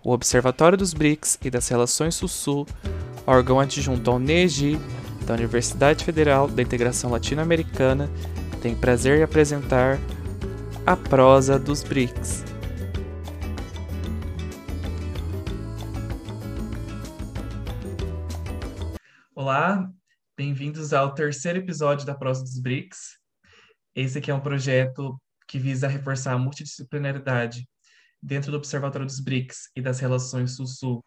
O Observatório dos BRICS e das Relações Sul-Sul, órgão adjunto ao NEGI, da Universidade Federal da Integração Latino-Americana, tem prazer em apresentar a prosa dos BRICS. Olá, bem-vindos ao terceiro episódio da prosa dos BRICS. Esse aqui é um projeto que visa reforçar a multidisciplinaridade dentro do Observatório dos BRICS e das Relações Sul-Sul,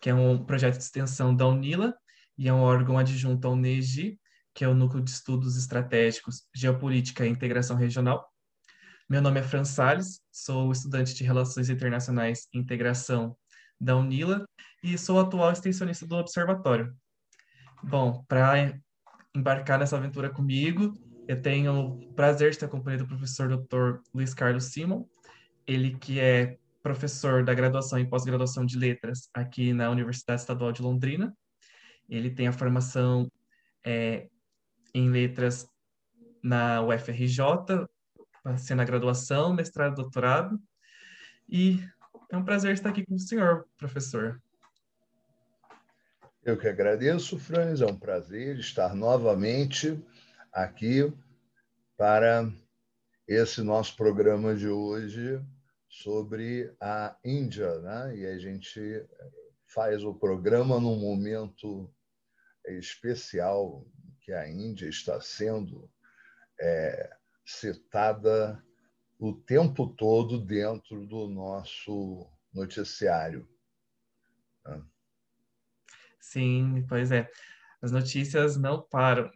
que é um projeto de extensão da UNILA e é um órgão adjunto ao NEGI, que é o Núcleo de Estudos Estratégicos, Geopolítica e Integração Regional. Meu nome é Fran Salles, sou estudante de Relações Internacionais e Integração da UNILA e sou atual extensionista do Observatório. Bom, para embarcar nessa aventura comigo, eu tenho o prazer de estar acompanhado do professor Dr. Luiz Carlos Simon, ele que é professor da graduação e pós-graduação de letras aqui na Universidade Estadual de Londrina. Ele tem a formação é, em letras na UFRJ, sendo a graduação, mestrado, doutorado. E é um prazer estar aqui com o senhor, professor. Eu que agradeço, Franz. É um prazer estar novamente aqui para esse nosso programa de hoje, sobre a Índia, né? E a gente faz o programa num momento especial que a Índia está sendo é, citada o tempo todo dentro do nosso noticiário. Né? Sim, pois é. As notícias não param.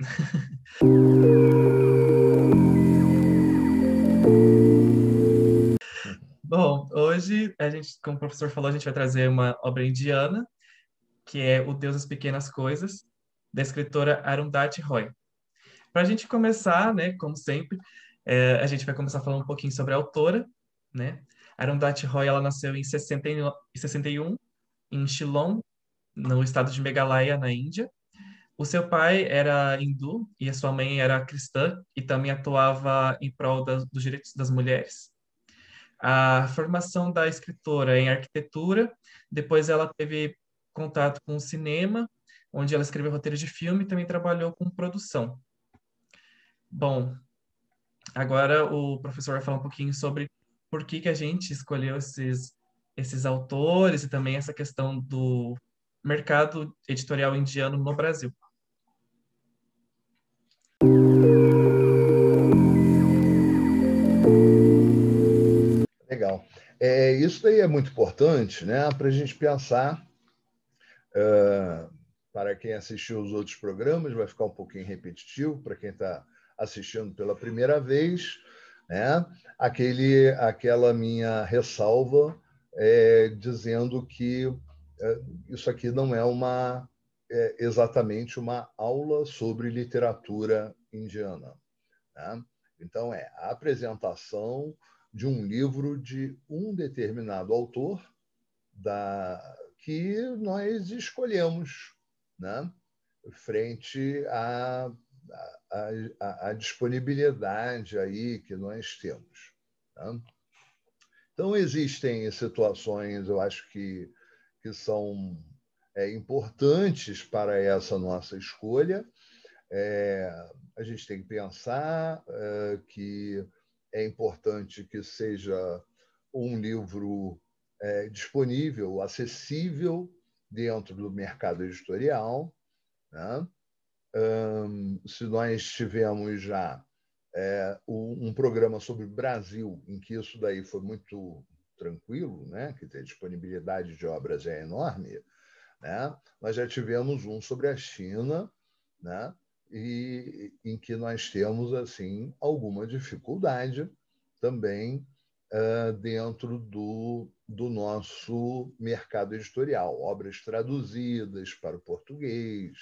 hoje a gente, como o professor falou, a gente vai trazer uma obra indiana, que é O Deus das Pequenas Coisas, da escritora Arundhati Roy. Para a gente começar, né, como sempre, é, a gente vai começar falando um pouquinho sobre a autora, né? Arundhati Roy, ela nasceu em 61 em Shillong, no estado de Meghalaya, na Índia. O seu pai era hindu e a sua mãe era cristã e também atuava em prol dos direitos das mulheres a formação da escritora em arquitetura, depois ela teve contato com o cinema, onde ela escreveu roteiros de filme e também trabalhou com produção. Bom, agora o professor vai falar um pouquinho sobre por que, que a gente escolheu esses, esses autores e também essa questão do mercado editorial indiano no Brasil. É, isso daí é muito importante né, para a gente pensar. Uh, para quem assistiu os outros programas, vai ficar um pouquinho repetitivo. Para quem está assistindo pela primeira vez, né, aquele, aquela minha ressalva é, dizendo que é, isso aqui não é uma é, exatamente uma aula sobre literatura indiana. Né? Então, é a apresentação de um livro de um determinado autor da, que nós escolhemos né? frente à, disponibilidade aí que nós temos. Né? Então, existem situações, eu acho que, que são é, importantes para essa nossa escolha. É, a gente tem que pensar é, que é importante que seja um livro é, disponível, acessível dentro do mercado editorial. Né? Um, se nós tivemos já é, um, programa sobre Brasil, em que isso daí foi muito tranquilo, né? que a disponibilidade de obras é enorme, né? nós já tivemos um sobre a China, né? E em que nós temos assim alguma dificuldade também uh, dentro do, do nosso mercado editorial, obras traduzidas para o português,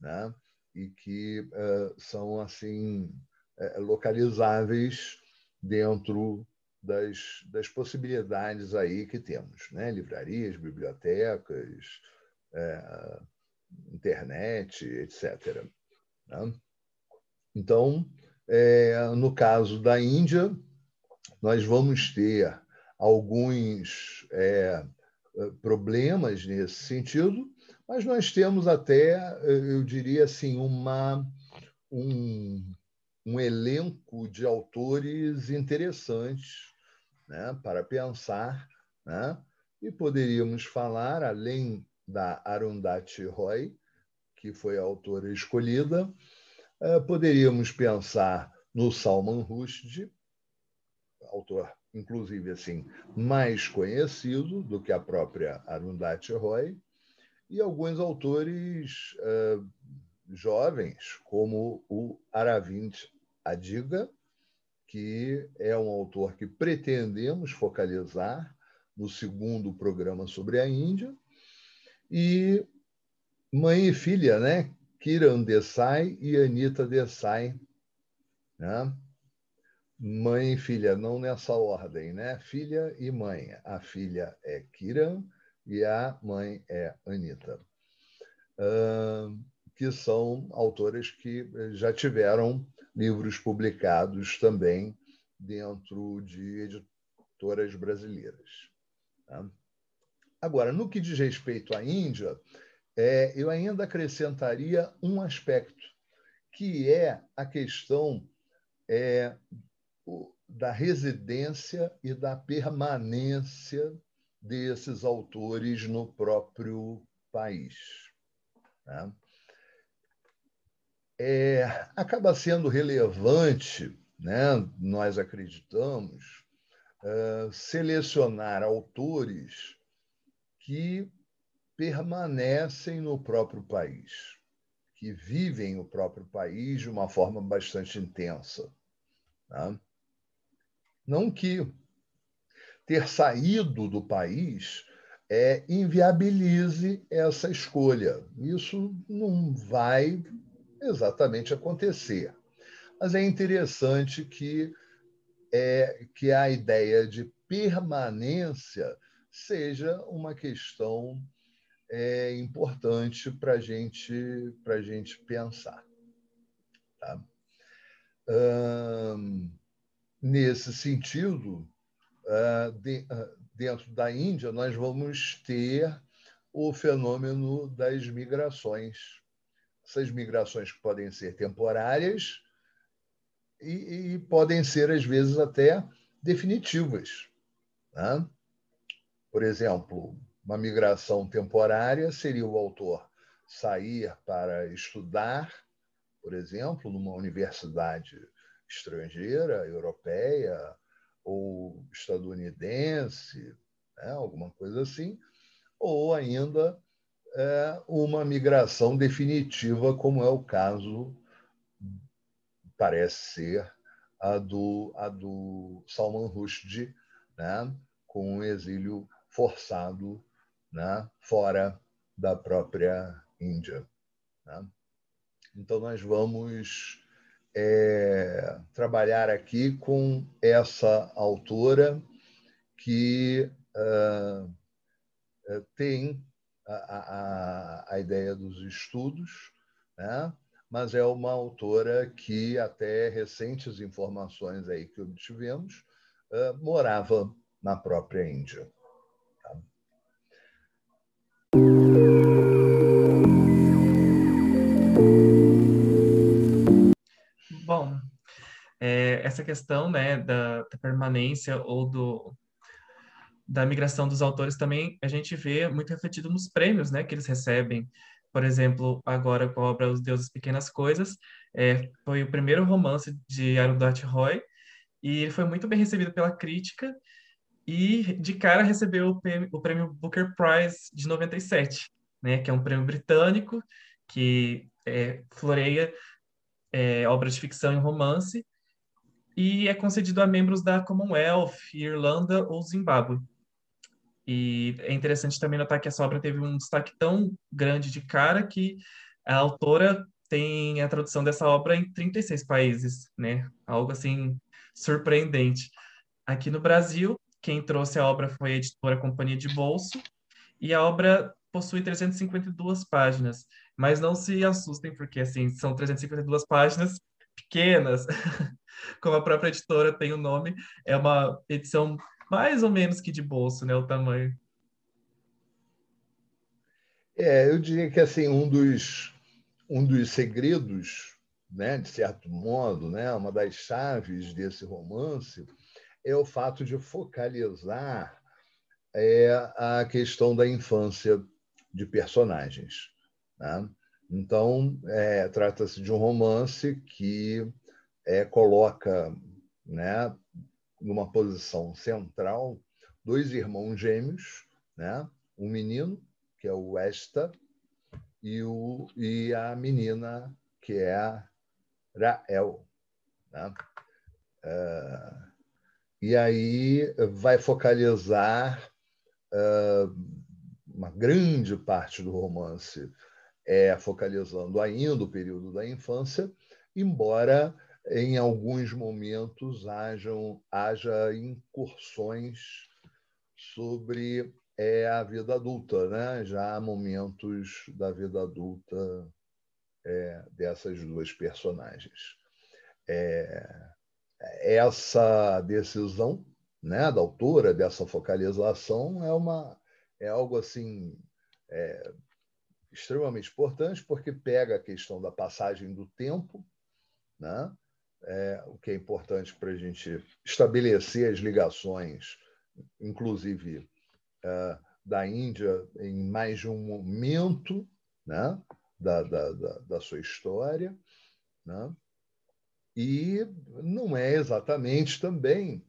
né? e que uh, são assim uh, localizáveis dentro das, das possibilidades aí que temos, né? livrarias, bibliotecas, internet, etc. Né? Então, é, no caso da Índia, nós vamos ter alguns é, problemas nesse sentido, mas nós temos até, eu diria assim, uma, um, um elenco de autores interessantes né, para pensar, né? e poderíamos falar, além da Arundhati Roy, que foi a autora escolhida, eh, poderíamos pensar no Salman Rushdie, autor, inclusive, assim, mais conhecido do que a própria Arundhati Roy, e alguns autores uh, jovens, como o Aravind Adiga, que é um autor que pretendemos focalizar no segundo programa sobre a Índia, e mãe e filha, né? Kiran Desai e Anita Desai, né? Mãe e filha, não nessa ordem, né? Filha e mãe. A filha é Kiran e a mãe é Anita, uh, que são autoras que já tiveram livros publicados também dentro de editoras brasileiras. Tá? Agora, no que diz respeito à Índia, é, eu ainda acrescentaria um aspecto, que é a questão é, da residência e da permanência desses autores no próprio país. Né? É, acaba sendo relevante, né, nós acreditamos, uh, selecionar autores que permanecem no próprio país, que vivem o próprio país de uma forma bastante intensa. Né? Não que ter saído do país é, inviabilize essa escolha. Isso não vai exatamente acontecer. Mas é interessante que, é, que a ideia de permanência seja uma questão é, importante para gente, a gente pensar. Tá? Hum, nesse sentido, uh, de, uh, dentro da Índia, nós vamos ter o fenômeno das migrações. Essas migrações que podem ser temporárias e, e podem ser, às vezes, até definitivas. Né? Por exemplo, uma migração temporária seria o autor sair para estudar, por exemplo, numa universidade estrangeira, europeia, ou estadunidense, né? alguma coisa assim, ou ainda é, uma migração definitiva, como é o caso, parece ser, a do, a do Salman Rushdie, né? com o exílio forçado né? fora da própria Índia. Né? Então, nós vamos é, trabalhar aqui com essa autora que uh, tem a, a, a, ideia dos estudos, né? mas é uma autora que, até recentes informações aí que obtivemos, uh, morava na própria Índia. Bom, é, essa questão né, da, da, permanência ou do, da migração dos autores também a gente vê muito refletido nos prêmios né, que eles recebem. Por exemplo, agora com a obra Os Deuses Pequenas Coisas, é, foi o primeiro romance de Arundhati Roy e ele foi muito bem recebido pela crítica e de cara recebeu o prêmio, o prêmio Booker Prize de 97, né, que é um prêmio britânico que é, floreia é, obra de ficção e romance, e é concedido a membros da Commonwealth, Irlanda ou Zimbábue. E é interessante também notar que essa obra teve um destaque tão grande de cara que a autora tem a tradução dessa obra em 36 países, né? Algo assim surpreendente. Aqui no Brasil, quem trouxe a obra foi a editora Companhia de Bolso, e a obra possui 352 páginas. Mas não se assustem, porque assim, são 352 páginas pequenas, como a própria editora tem o nome, é uma edição mais ou menos que de bolso, né, o tamanho. É, eu diria que assim um dos um dos segredos, né, de certo modo, né, uma das chaves desse romance é o fato de focalizar é, a questão da infância de personagens. Né? Então, é, trata-se de um romance que é, coloca né, numa posição central dois irmãos gêmeos, né? um menino, que é o Esta, e, o, e a menina, que é a Rael. Né? Uh, e aí vai focalizar uh, uma grande parte do romance é focalizando ainda o período da infância, embora em alguns momentos hajam, haja incursões sobre é, a vida adulta. Né? Já há momentos da vida adulta é, dessas duas personagens. É, essa decisão né, da autora, dessa focalização, é, uma, é algo assim é, extremamente importante, porque pega a questão da passagem do tempo, né? É, o que é importante para a gente estabelecer as ligações, inclusive é, da Índia, em mais de um momento né? da, da, da, da sua história. Né? E não é exatamente também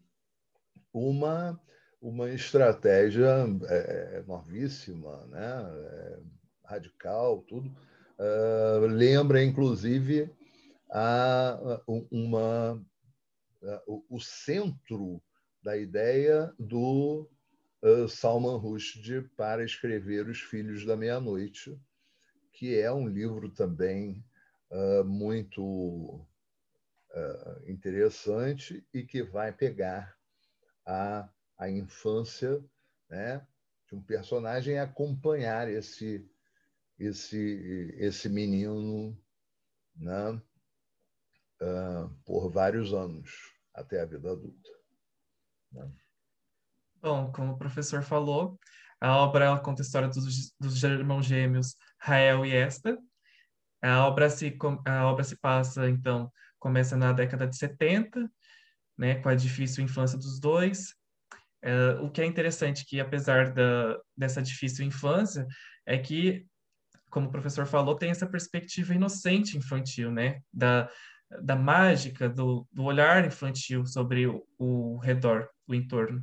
uma, uma estratégia é, novíssima, né? É, radical, tudo. Uh, lembra, inclusive, a, uma, a, o centro da ideia do uh, Salman Rushdie para escrever Os Filhos da Meia-Noite, que é um livro também uh, muito interessante e que vai pegar a, a infância né, de um personagem e acompanhar esse esse, esse menino né, uh, por vários anos, até a vida adulta. Né? Bom, como o professor falou, a obra conta a história dos, dos irmãos gêmeos Rael e Esther. A obra se, a obra se passa, então, começa na década de 70, né, com a difícil infância dos dois. Uh, o que é interessante que, apesar da, dessa difícil infância, é que como o professor falou, tem essa perspectiva inocente infantil, né? Da, da mágica, do, do olhar infantil sobre o, o redor, o entorno.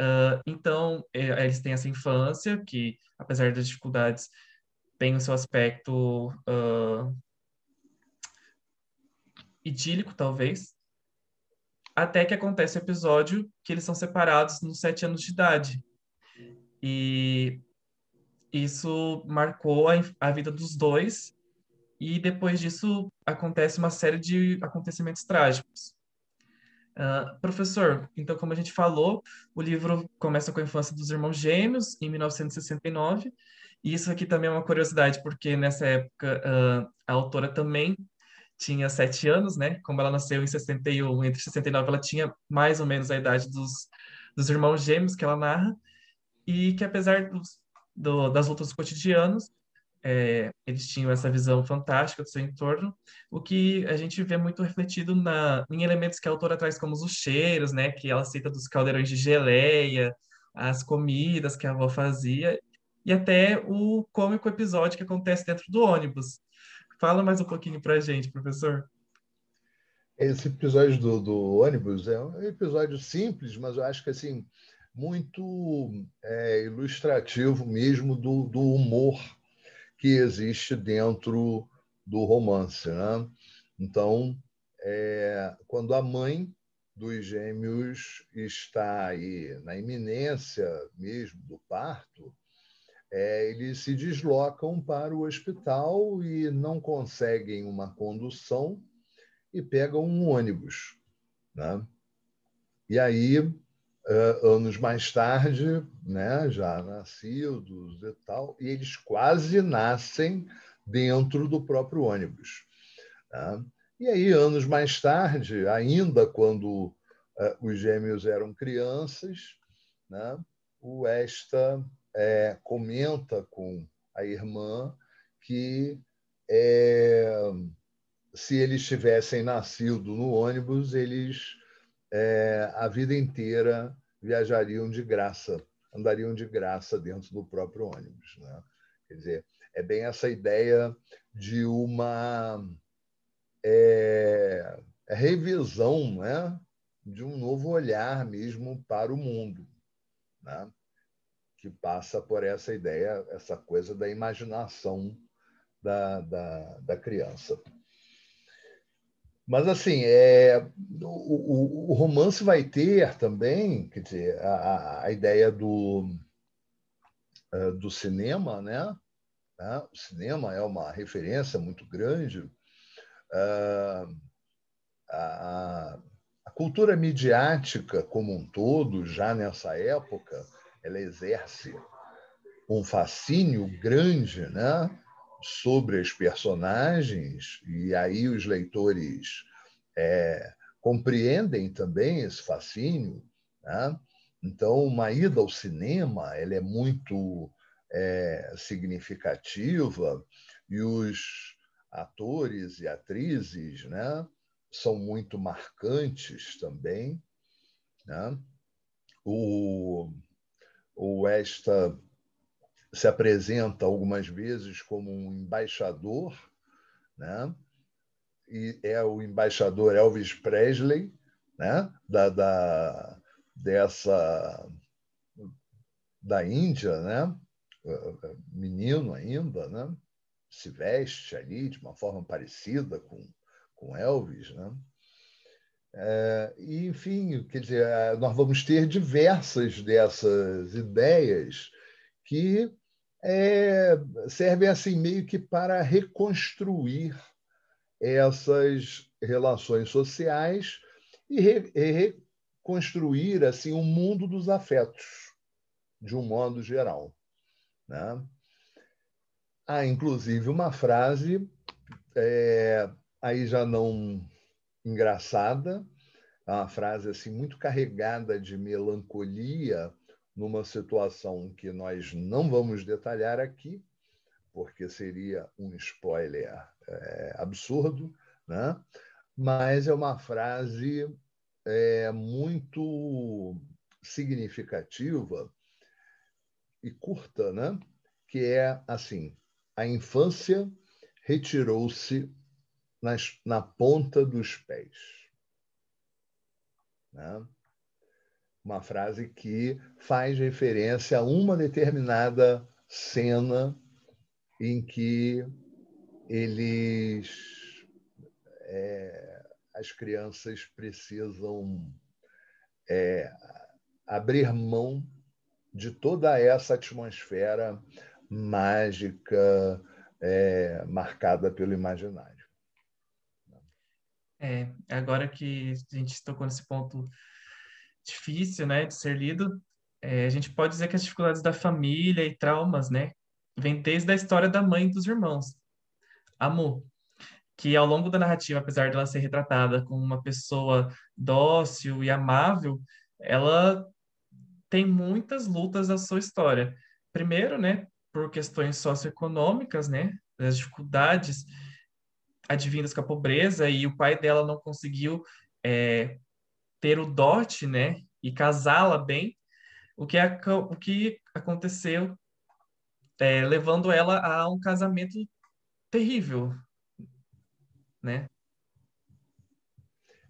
Uh, então, é, eles têm essa infância que, apesar das dificuldades, tem o seu aspecto uh, idílico, talvez, até que acontece o episódio que eles são separados nos sete anos de idade. E isso marcou a, a vida dos dois e depois disso acontece uma série de acontecimentos trágicos. Uh, professor, então, como a gente falou, o livro começa com a infância dos irmãos gêmeos, em 1969, e isso aqui também é uma curiosidade, porque nessa época uh, a autora também tinha sete anos, né? Como ela nasceu em 61, entre 69 ela tinha mais ou menos a idade dos, dos irmãos gêmeos que ela narra, e que apesar dos, do, das lutas cotidianas, é, eles tinham essa visão fantástica do seu entorno, o que a gente vê muito refletido na, em elementos que a autora traz, como os cheiros, né, que ela cita dos caldeirões de geleia, as comidas que a avó fazia, e até o cômico episódio que acontece dentro do ônibus. Fala mais um pouquinho para a gente, professor. Esse episódio do, do ônibus é um episódio simples, mas eu acho que assim muito é, ilustrativo mesmo do, do humor que existe dentro do romance. Né? Então, é, quando a mãe dos gêmeos está aí na iminência mesmo do parto, é, eles se deslocam para o hospital e não conseguem uma condução e pegam um ônibus. Né? E aí anos mais tarde, né, já nascidos e tal, e eles quase nascem dentro do próprio ônibus. Né? E aí, anos mais tarde, ainda quando uh, os gêmeos eram crianças, né, o Esta é, comenta com a irmã, que é, se eles tivessem nascido no ônibus, eles é, a vida inteira viajariam de graça, andariam de graça dentro do próprio ônibus. Né? Quer dizer, é bem essa ideia de uma é, revisão né? de um novo olhar mesmo para o mundo, né? Que passa por essa ideia, essa coisa da imaginação da, da, da criança. Mas, assim, é, o, o, o, romance vai ter também, quer dizer, a, a ideia do, é, do cinema, né? né? O cinema é uma referência muito grande. É, a, a cultura midiática como um todo, já nessa época, ela exerce um fascínio grande, né? sobre as personagens, e aí os leitores é, compreendem também esse fascínio. Né? Então, uma ida ao cinema ela é muito é, significativa e os atores e atrizes né, são muito marcantes também. Né? O, o esta se apresenta algumas vezes como um embaixador, né? e é o embaixador Elvis Presley, né? da, da, dessa da Índia, né? menino ainda, né? se veste ali de uma forma parecida com, com Elvis. Né? É, enfim, quer dizer, nós vamos ter diversas dessas ideias que é, servem assim meio que para reconstruir essas relações sociais e, re, e reconstruir assim o um mundo dos afetos de um modo geral, né? Há inclusive uma frase é, aí já não engraçada, uma frase assim muito carregada de melancolia numa situação que nós não vamos detalhar aqui, porque seria um spoiler é, absurdo, né? mas é uma frase é, muito significativa e curta, né? que é assim: a infância retirou-se na ponta dos pés. Né? uma frase que faz referência a uma determinada cena em que eles é, as crianças precisam é, abrir mão de toda essa atmosfera mágica é, marcada pelo imaginário. É, agora que a gente tocou nesse ponto difícil, né, de ser lido, é, a gente pode dizer que as dificuldades da família e traumas, né, vem desde a história da mãe e dos irmãos. Amu, que ao longo da narrativa, apesar dela ser retratada como uma pessoa dócil e amável, ela tem muitas lutas na sua história. Primeiro, né, por questões socioeconômicas, né, as dificuldades advindas com a pobreza e o pai dela não conseguiu é, ter o dote, né, e casá-la bem, o que, o que aconteceu é, levando ela a um casamento terrível, né?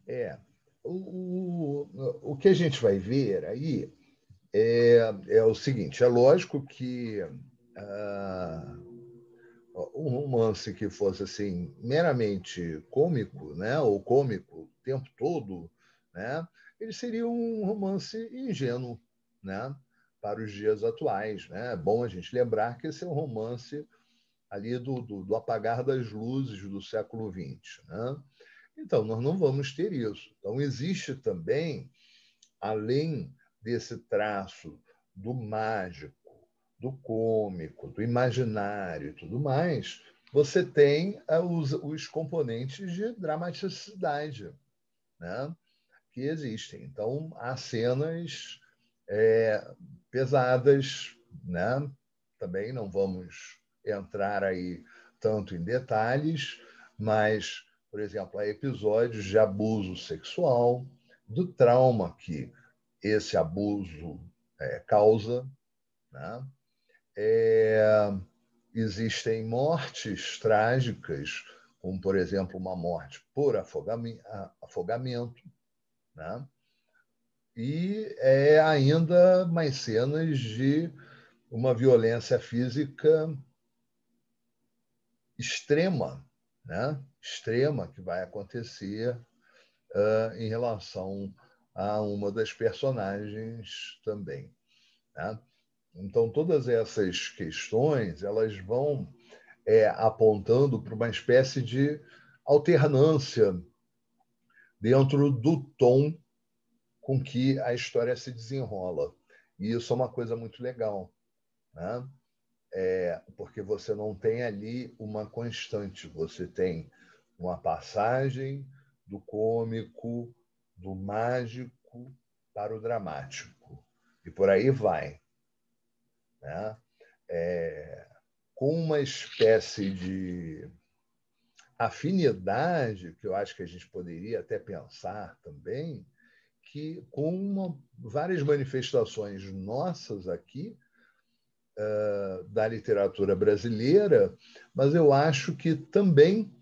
É, o, o, o que a gente vai ver aí é, é o seguinte, é lógico que uh, um romance que fosse assim meramente cômico, né, ou cômico o tempo todo, né? ele seria um romance ingênuo né? para os dias atuais. Né? É bom a gente lembrar que esse é um romance ali do, do, do apagar das luzes do século XX. Né? Então, nós não vamos ter isso. Então, existe também, além desse traço do mágico, do cômico, do imaginário e tudo mais, você tem eh, os, os componentes de dramaticidade. Né? que existem. Então, há cenas é, pesadas, né? também não vamos entrar aí tanto em detalhes, mas, por exemplo, há episódios de abuso sexual, do trauma que esse abuso é, causa. Né? É, existem mortes trágicas, como, por exemplo, uma morte por afogamento. Né? E é ainda mais cenas de uma violência física extrema, né? extrema que vai acontecer uh, em relação a uma das personagens também. Né? Então, todas essas questões elas vão é, apontando para uma espécie de alternância dentro do tom com que a história se desenrola. E isso é uma coisa muito legal, né? É, porque você não tem ali uma constante, você tem uma passagem do cômico, do mágico para o dramático. E por aí vai né? É, com uma espécie de afinidade, que eu acho que a gente poderia até pensar também, que com uma, várias manifestações nossas aqui uh, da literatura brasileira, mas eu acho que também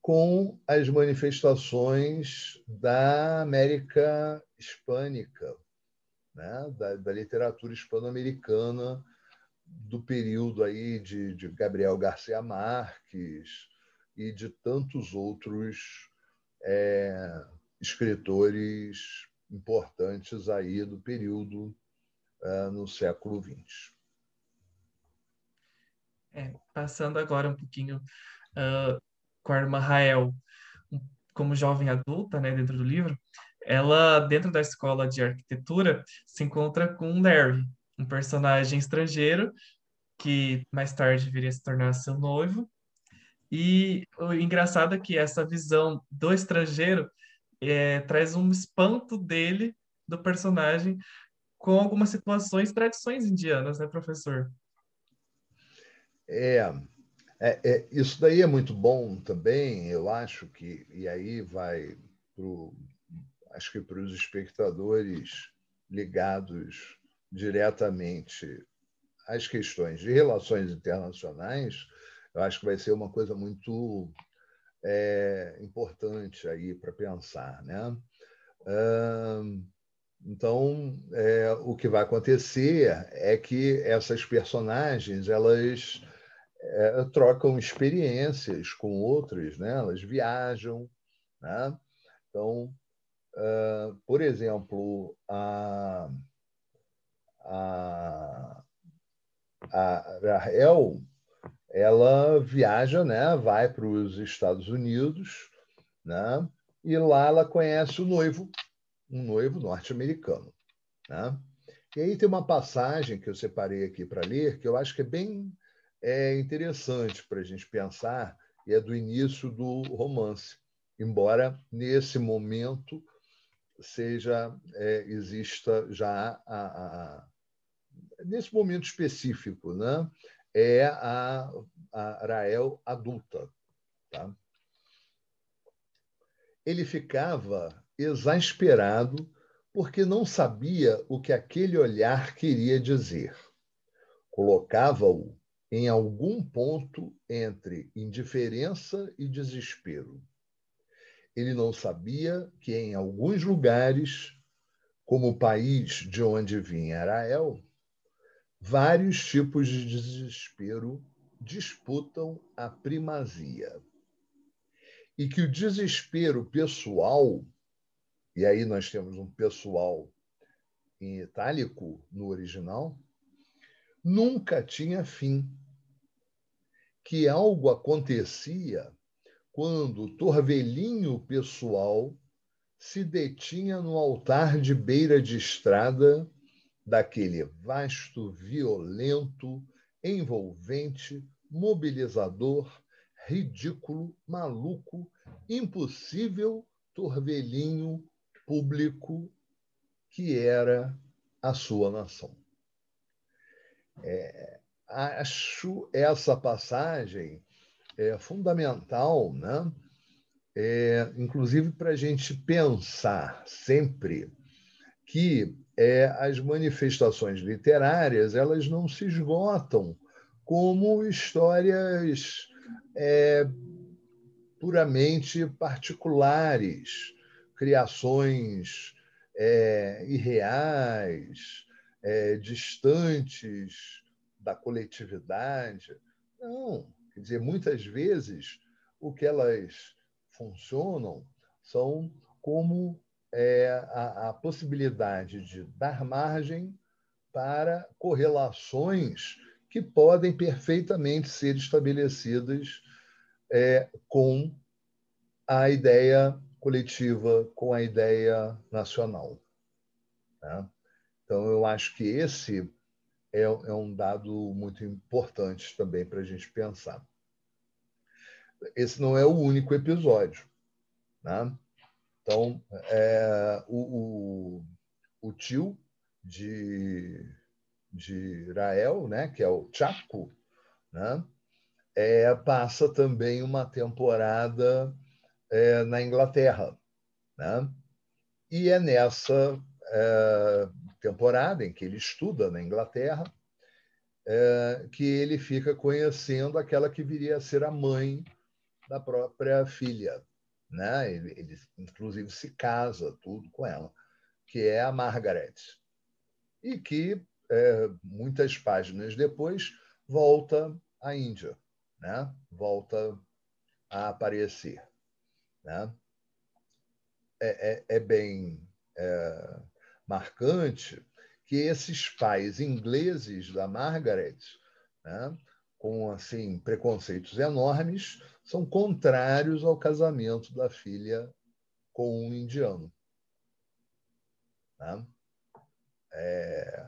com as manifestações da América hispânica, né? da, da literatura hispano-americana do período aí de, de Gabriel Garcia Marques e de tantos outros é, escritores importantes aí do período é, no século XX. É, passando agora um pouquinho uh, com a irmã Rael, como jovem adulta, né, dentro do livro, ela, dentro da escola de arquitetura, se encontra com Larry, um personagem estrangeiro que mais tarde viria se tornar seu noivo. E o engraçado é que essa visão do estrangeiro é, traz um espanto dele, do personagem, com algumas situações, tradições indianas, né, professor? É, é, é, isso daí é muito bom também, eu acho que, e aí vai acho que para os espectadores ligados diretamente às questões de relações internacionais, eu acho que vai ser uma coisa muito é, importante aí para pensar, né? Então, é, o que vai acontecer é que essas personagens elas é, trocam experiências com outras, né? Elas viajam, né? Então, por exemplo, a a, a Rahel ela viaja, né, vai para os Estados Unidos, né, e lá ela conhece o noivo, um noivo norte-americano. Né? E aí tem uma passagem que eu separei aqui para ler, que eu acho que é bem é, interessante para a gente pensar, e é do início do romance, embora nesse momento seja é, exista já a, a, nesse momento específico, né, é a, a Rael adulta. Tá? Ele ficava exasperado porque não sabia o que aquele olhar queria dizer. Colocava-o em algum ponto entre indiferença e desespero. Ele não sabia que em alguns lugares, como o país de onde vinha Arael, vários tipos de desespero disputam a primazia. E que o desespero pessoal, e aí nós temos um pessoal em itálico no original, nunca tinha fim. Que algo acontecia quando o torvelinho pessoal se detinha no altar de beira de estrada daquele vasto, violento, envolvente, mobilizador, ridículo, maluco, impossível torvelinho público que era a sua nação. É, acho essa passagem é, fundamental, né? É, inclusive para a gente pensar sempre que é, as manifestações literárias elas não se esgotam como histórias é, puramente particulares, criações é, irreais, é, distantes da coletividade. Não, quer dizer, muitas vezes o que elas funcionam são como é, a, a possibilidade de dar margem para correlações que podem perfeitamente ser estabelecidas é, com a ideia coletiva, com a ideia nacional. Né? Então, eu acho que esse é, é um dado muito importante também para a gente pensar. Esse não é o único episódio. Né? Então, é, o, o, o, tio de, de Rael, né, que é o Chaco, né, é, passa também uma temporada é, na Inglaterra. Né? E é nessa é, temporada em que ele estuda na Inglaterra é, que ele fica conhecendo aquela que viria a ser a mãe da própria filha. Né? Ele, ele inclusive se casa tudo com ela, que é a Margaret. E que, é, muitas páginas depois, volta à Índia, né? volta a aparecer. Né? É, é, é bem é, marcante que esses pais ingleses da Margaret, né, com assim preconceitos enormes, são contrários ao casamento da filha com um indiano. Né? É,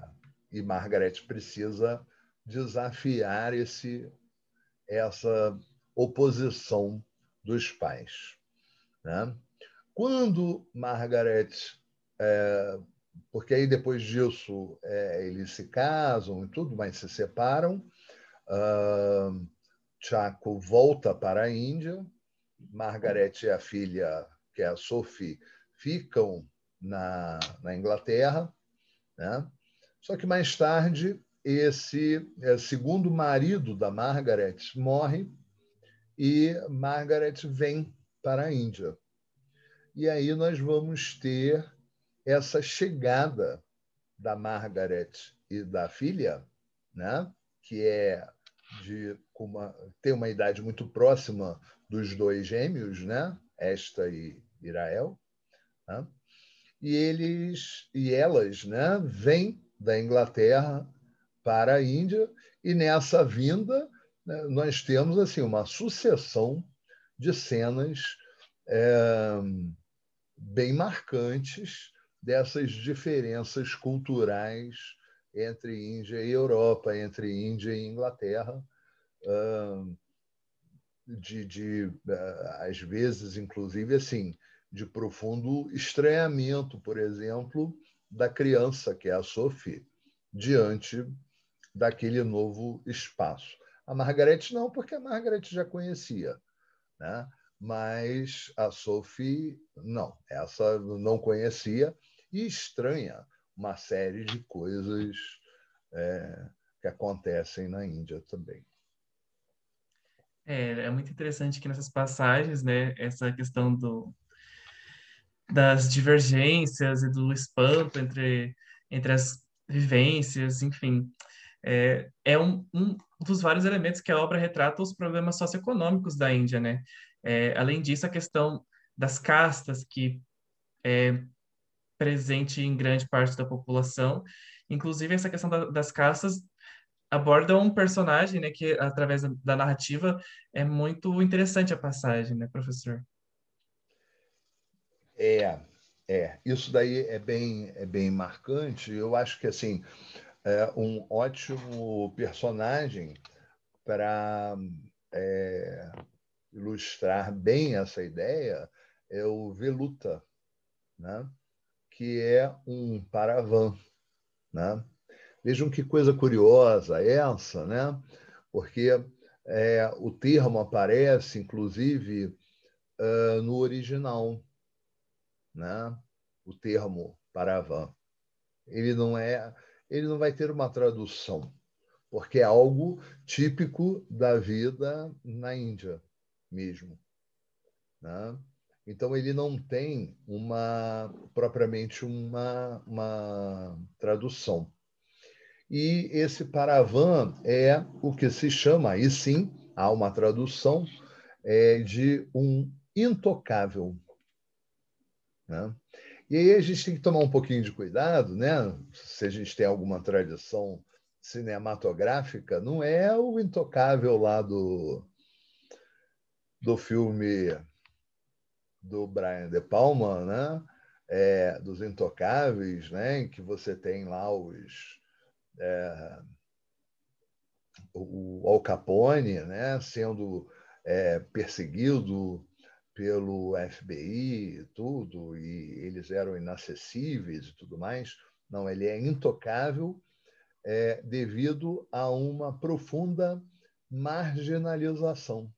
e Margaret precisa desafiar esse, essa oposição dos pais. Né? Quando Margaret, é, porque aí depois disso é, eles se casam e tudo, mas se separam, uh, Chaco volta para a Índia, Margaret e a filha, que é a Sophie, ficam na, na Inglaterra, né? Só que mais tarde esse é, segundo marido da Margaret morre e Margaret vem para a Índia. E aí nós vamos ter essa chegada da Margaret e da filha, né? que é de uma, ter uma idade muito próxima dos dois gêmeos, né? esta e Irael. Né? E eles e elas né? vêm da Inglaterra para a Índia, e nessa vinda né, nós temos assim uma sucessão de cenas é, bem marcantes dessas diferenças culturais entre Índia e Europa, entre Índia e Inglaterra, de, de às vezes, inclusive, assim, de profundo estranhamento, por exemplo, da criança, que é a Sophie, diante daquele novo espaço. A Margaret não, porque a Margaret já conhecia. Né? mas a Sophie não, essa não conhecia e estranha uma série de coisas é, que acontecem na Índia também. É, é muito interessante que nessas passagens, né, essa questão do, das divergências e do espanto entre, entre as vivências, enfim, é, é um, um dos vários elementos que a obra retrata os problemas socioeconômicos da Índia, né? É, além disso, a questão das castas, que é presente em grande parte da população, inclusive essa questão da, das castas aborda um personagem, né, que através da narrativa é muito interessante a passagem, né, professor? É, é. Isso daí é bem, é bem marcante. Eu acho que assim é um ótimo personagem para é, ilustrar bem essa ideia é o Veluta, né? Que é um paravan. Né? Vejam que coisa curiosa essa, né? porque é, o termo aparece, inclusive, uh, no original, né? o termo paravan. Ele não é, ele não vai ter uma tradução, porque é algo típico da vida na Índia mesmo. Né? Então ele não tem uma propriamente uma, uma tradução. E esse paravan é o que se chama, aí sim, há uma tradução é, de um intocável. Né? E aí a gente tem que tomar um pouquinho de cuidado, né? se a gente tem alguma tradição cinematográfica, não é o intocável lá do, do filme do Brian De Palma, né? É, dos Intocáveis, né? em que você tem lá os é, o Al Capone, né? sendo é, perseguido pelo FBI e tudo, e eles eram inacessíveis e tudo mais. Não, ele é intocável é, devido a uma profunda marginalização.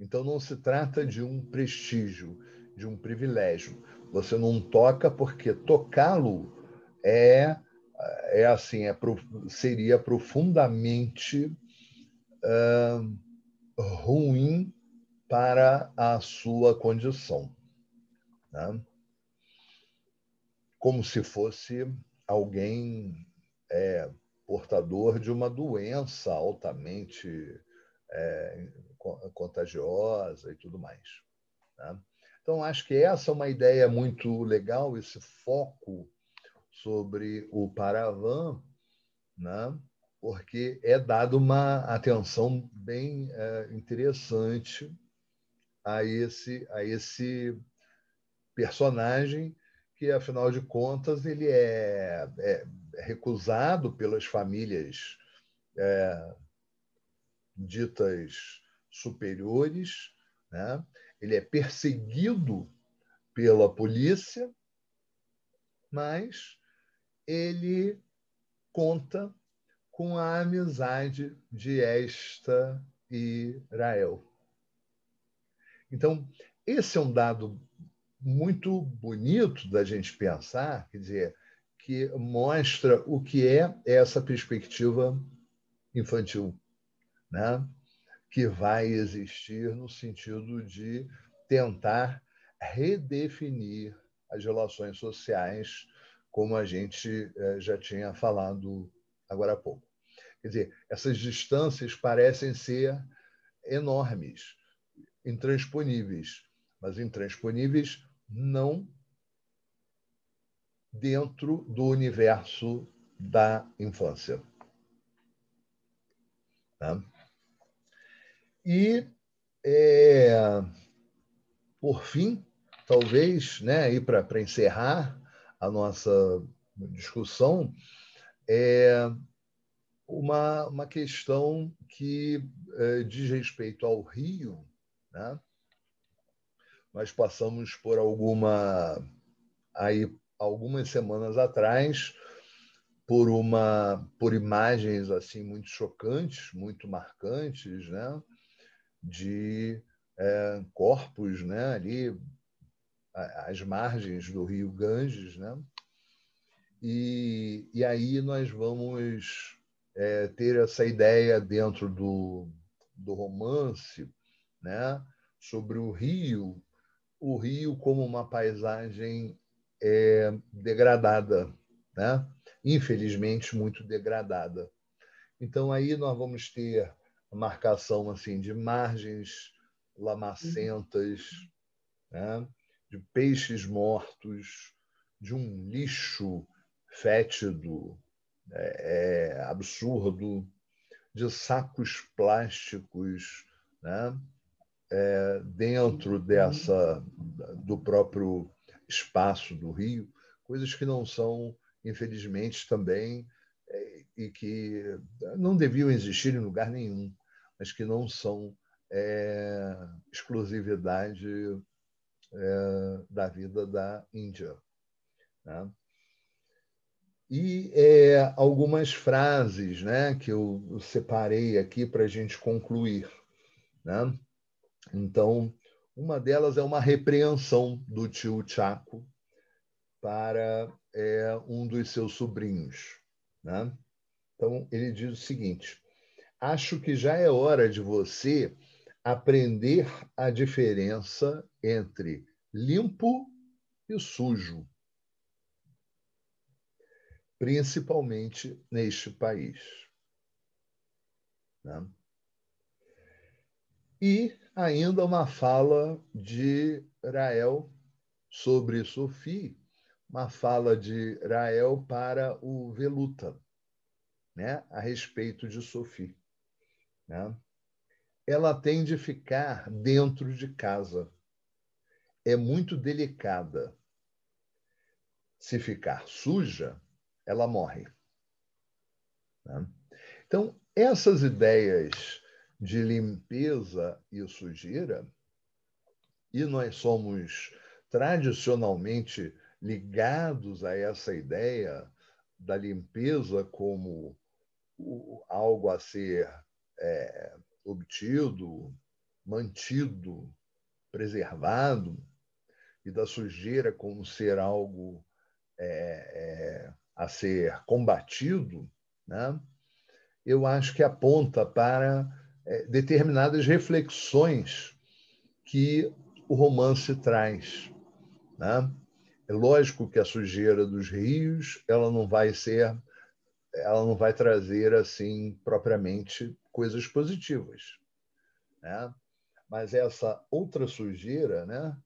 Então, não se trata de um prestígio, de um privilégio. Você não toca porque tocá-lo é, é assim, é, seria profundamente uh, ruim para a sua condição. Né? Como se fosse alguém é, portador de uma doença altamente é, contagiosa e tudo mais. Né? Então, acho que essa é uma ideia muito legal, esse foco sobre o Paravan, né? porque é dado uma atenção bem é, interessante a esse, a esse personagem que, afinal de contas, ele é, é recusado pelas famílias é, ditas superiores, né? ele é perseguido pela polícia, mas ele conta com a amizade de Esta e Rael. Então, esse é um dado muito bonito da gente pensar, quer dizer, que mostra o que é essa perspectiva infantil, né? Que vai existir no sentido de tentar redefinir as relações sociais, como a gente eh, já tinha falado agora há pouco. Quer dizer, essas distâncias parecem ser enormes, intransponíveis, mas intransponíveis não dentro do universo da infância. Tá? E, é, por fim, talvez, né, para encerrar a nossa discussão, é uma, uma questão que é, diz respeito ao Rio. Né? Nós passamos por alguma aí algumas semanas atrás por uma por imagens assim muito chocantes, muito marcantes, né, de é, corpos, né, ali às margens do Rio Ganges, né, e, e aí nós vamos é, ter essa ideia dentro do, do romance, né, sobre o rio, o rio como uma paisagem é, degradada, né? infelizmente muito degradada. Então aí nós vamos ter marcação assim de margens lamacentas, né? de peixes mortos, de um lixo fétido, é, é, absurdo, de sacos plásticos, né? É, dentro dessa do próprio espaço do Rio, coisas que não são, infelizmente, também, é, e que não deviam existir em lugar nenhum, mas que não são é, exclusividade é, da vida da Índia. Né? E é, algumas frases né, que eu separei aqui para a gente concluir. Né? Então, uma delas é uma repreensão do tio Chaco para é, um dos seus sobrinhos. Né? Então, ele diz o seguinte: Acho que já é hora de você aprender a diferença entre limpo e sujo, principalmente neste país. Né? E ainda uma fala de Rael sobre Sophie, uma fala de Rael para o Veluta, né, a respeito de Sophie. Né? Ela tem de ficar dentro de casa. É muito delicada. Se ficar suja, ela morre. Né? Então, essas ideias de limpeza e sujeira, e nós somos tradicionalmente ligados a essa ideia da limpeza como algo a ser é, obtido, mantido, preservado, e da sujeira como ser algo é, é, a ser combatido, né? eu acho que aponta para é, determinadas reflexões que o romance traz. Né? É lógico que a sujeira dos rios ela não vai ser, ela não vai trazer assim propriamente coisas positivas, né? Mas essa outra sujeira, né?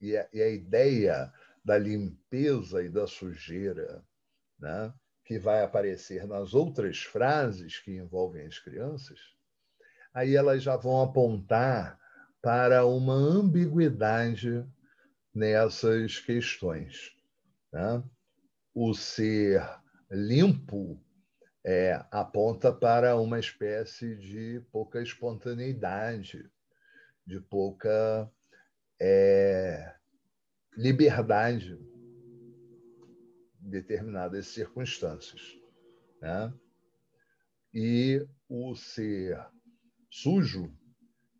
E a, e a ideia da limpeza e da sujeira, né? Que vai aparecer nas outras frases que envolvem as crianças, aí elas já vão apontar para uma ambiguidade nessas questões. Né? O ser limpo é, aponta para uma espécie de pouca espontaneidade, de pouca é, liberdade em determinadas circunstâncias. Né? E o ser sujo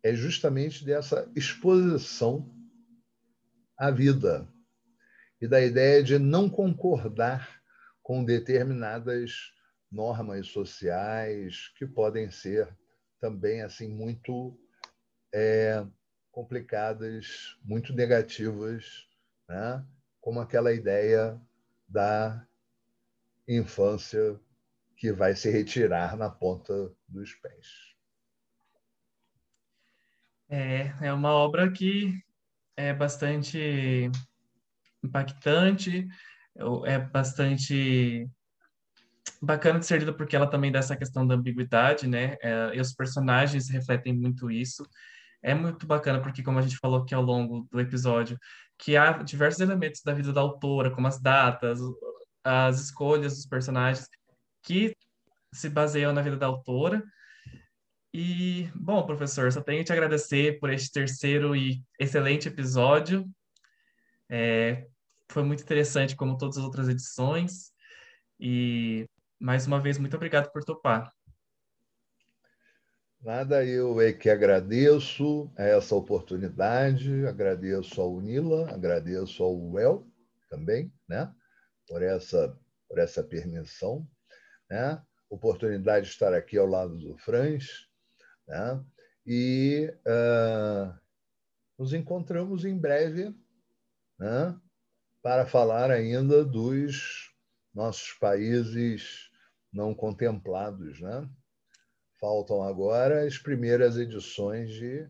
é justamente dessa exposição à vida e da ideia de não concordar com determinadas normas sociais que podem ser também assim muito é, complicadas, muito negativas, né? como aquela ideia da infância que vai se retirar na ponta dos pés. É, é uma obra que é bastante impactante, é bastante bacana de ser lida porque ela também dá essa questão da ambiguidade, né? É, e os personagens refletem muito isso. É muito bacana porque, como a gente falou aqui ao longo do episódio, que há diversos elementos da vida da autora, como as datas, as escolhas dos personagens, que se baseiam na vida da autora e, bom, professor, só tenho que te agradecer por este terceiro e excelente episódio. É, foi muito interessante, como todas as outras edições. E, mais uma vez, muito obrigado por topar. Nada, eu é que agradeço essa oportunidade, agradeço ao Nila, agradeço ao Well também, né, por essa, por essa permissão, né, oportunidade de estar aqui ao lado do Franz, né? E uh, nos encontramos em breve né? para falar ainda dos nossos países não contemplados. Né? Faltam agora as primeiras edições de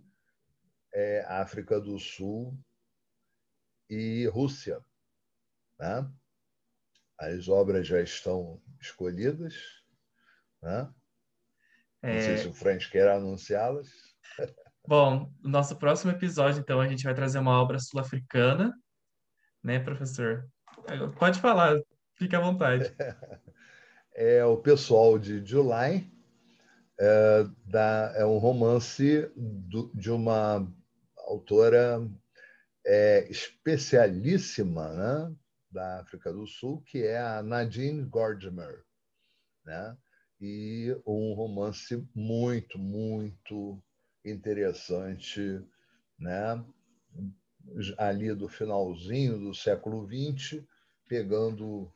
é, África do Sul e Rússia. Né? As obras já estão escolhidas. Né? É... Não sei se o Franz quer anunciá-las. Bom, no nosso próximo episódio, então, a gente vai trazer uma obra sul-africana, né, professor? Pode falar, fique à vontade. É o pessoal de July, é, da, é um romance do, de uma autora é, especialíssima, né? da África do Sul, que é a Nadine Gordimer, né? E um romance muito, muito interessante, né? Ali do finalzinho do século XX, pegando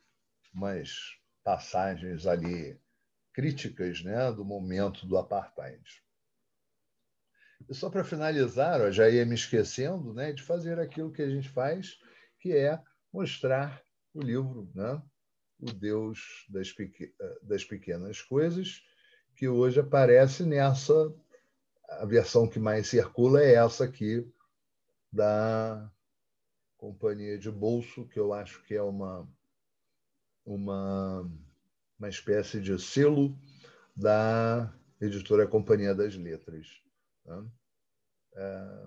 umas passagens ali críticas, né, do momento do apartheid. E só para finalizar, ó, já ia me esquecendo, né, de fazer aquilo que a gente faz, que é mostrar o livro, né, o Deus das, pequ... das pequenas coisas, que hoje aparece nessa a versão que mais circula é essa aqui da companhia de bolso, que eu acho que é uma uma uma espécie de selo da editora Companhia das Letras. Né? É...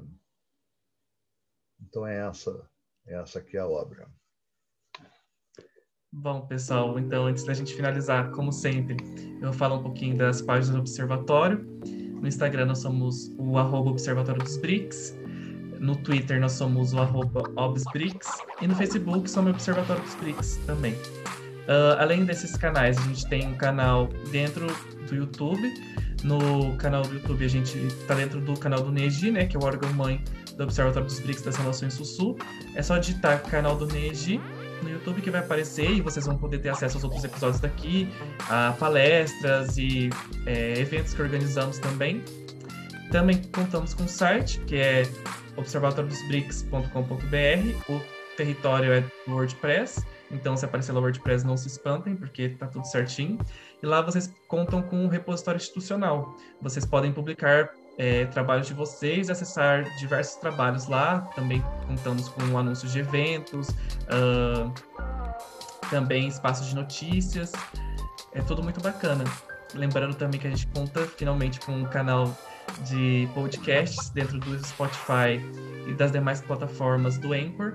Então é essa, é essa aqui a obra. Bom, pessoal, então antes da gente finalizar, como sempre, eu falar um pouquinho das páginas do Observatório. No Instagram nós somos o arroba Observatório dos BRICS, no Twitter nós somos o arroba ObsBRICS e no Facebook somos o Observatório dos BRICS também. Uh, além desses canais, a gente tem um canal dentro do YouTube. No canal do YouTube, a gente está dentro do canal do NEGI, né, que é o órgão-mãe do Observatório dos BRICS das Relações Sul-Sul. É só digitar canal do NEGI no YouTube que vai aparecer e vocês vão poder ter acesso aos outros episódios daqui, a palestras e é, eventos que organizamos também. Também contamos com o site, que é observatoriodosbrics.com.br. O território é WordPress. Então, se aparecer lá WordPress, não se espantem, porque está tudo certinho. E lá vocês contam com um repositório institucional. Vocês podem publicar é, trabalhos de vocês, acessar diversos trabalhos lá. Também contamos com anúncios de eventos, uh, também espaços de notícias. É tudo muito bacana. Lembrando também que a gente conta finalmente com um canal de podcasts dentro do Spotify e das demais plataformas do Anchor,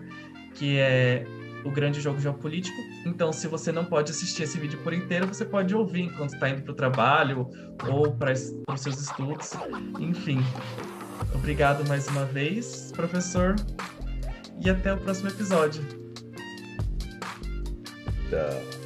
que é o grande jogo geopolítico. Então, se você não pode assistir esse vídeo por inteiro, você pode ouvir enquanto está indo para o trabalho ou para os seus estudos. Enfim, obrigado mais uma vez, professor, e até o próximo episódio. Tchau.